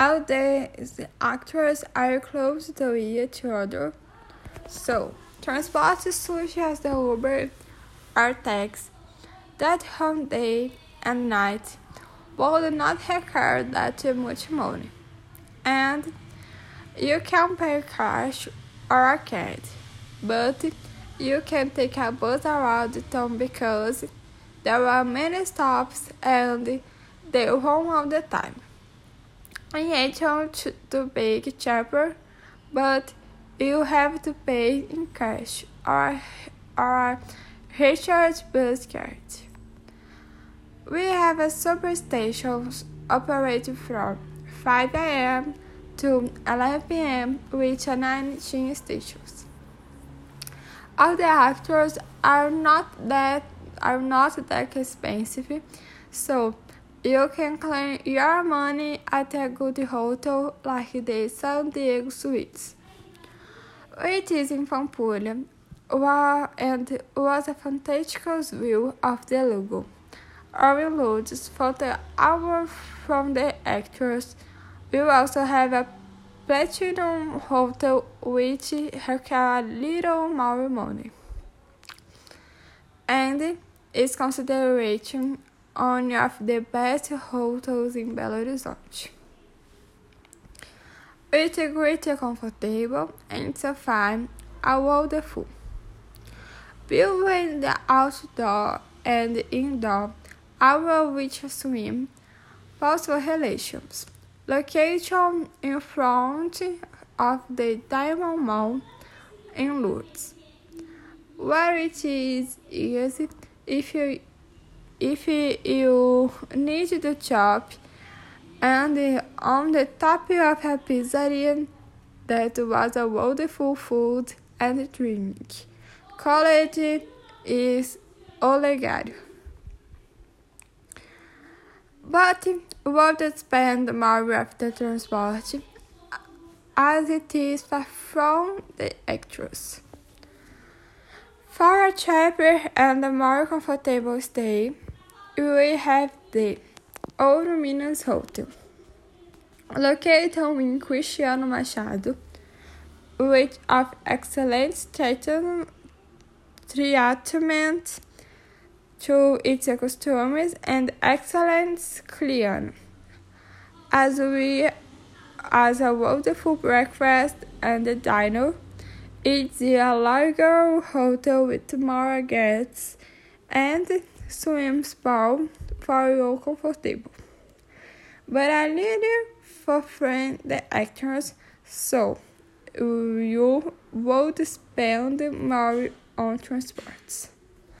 all the actors are close to each other. So, transports such as the Uber or that home day and night will not require that much money. And you can pay cash or a card, but you can take a bus around the town because there are many stops and they run all the time. I hate to, to pay cheaper, but you have to pay in cash or, or recharge bus card. We have a superstations operating from 5 a.m. to 11 p.m. with 19 stations. All the actors are not that are not that expensive, so you can claim your money at a good hotel like the San Diego Suites, which is in Pampulha, and was a fantastic view of the lagoon overloads for the hour from the actors. We also have a platinum hotel which requires a little more money. And is considered one of the best hotels in Belo Horizonte. It's a great comfortable and so fine and wonderful. Built in the outdoor and indoor our which swim possible relations. Location in front of the Diamond Mall in Lourdes, where it is easy if you if you need to chop and on the top of a pizzeria that was a wonderful food and drink. College is Olegário. But would spend more of the transport as it is far from the actress. For a cheaper and more comfortable stay, we have the Ouro Minas Hotel, located in Cristiano Machado, which of excellent treatment to its customers and excellent client, as we as a wonderful breakfast and a dinner. It's a larger hotel with more guests and swim pool for your comfortable. But a little for friend the actors, so you would spend more on transports.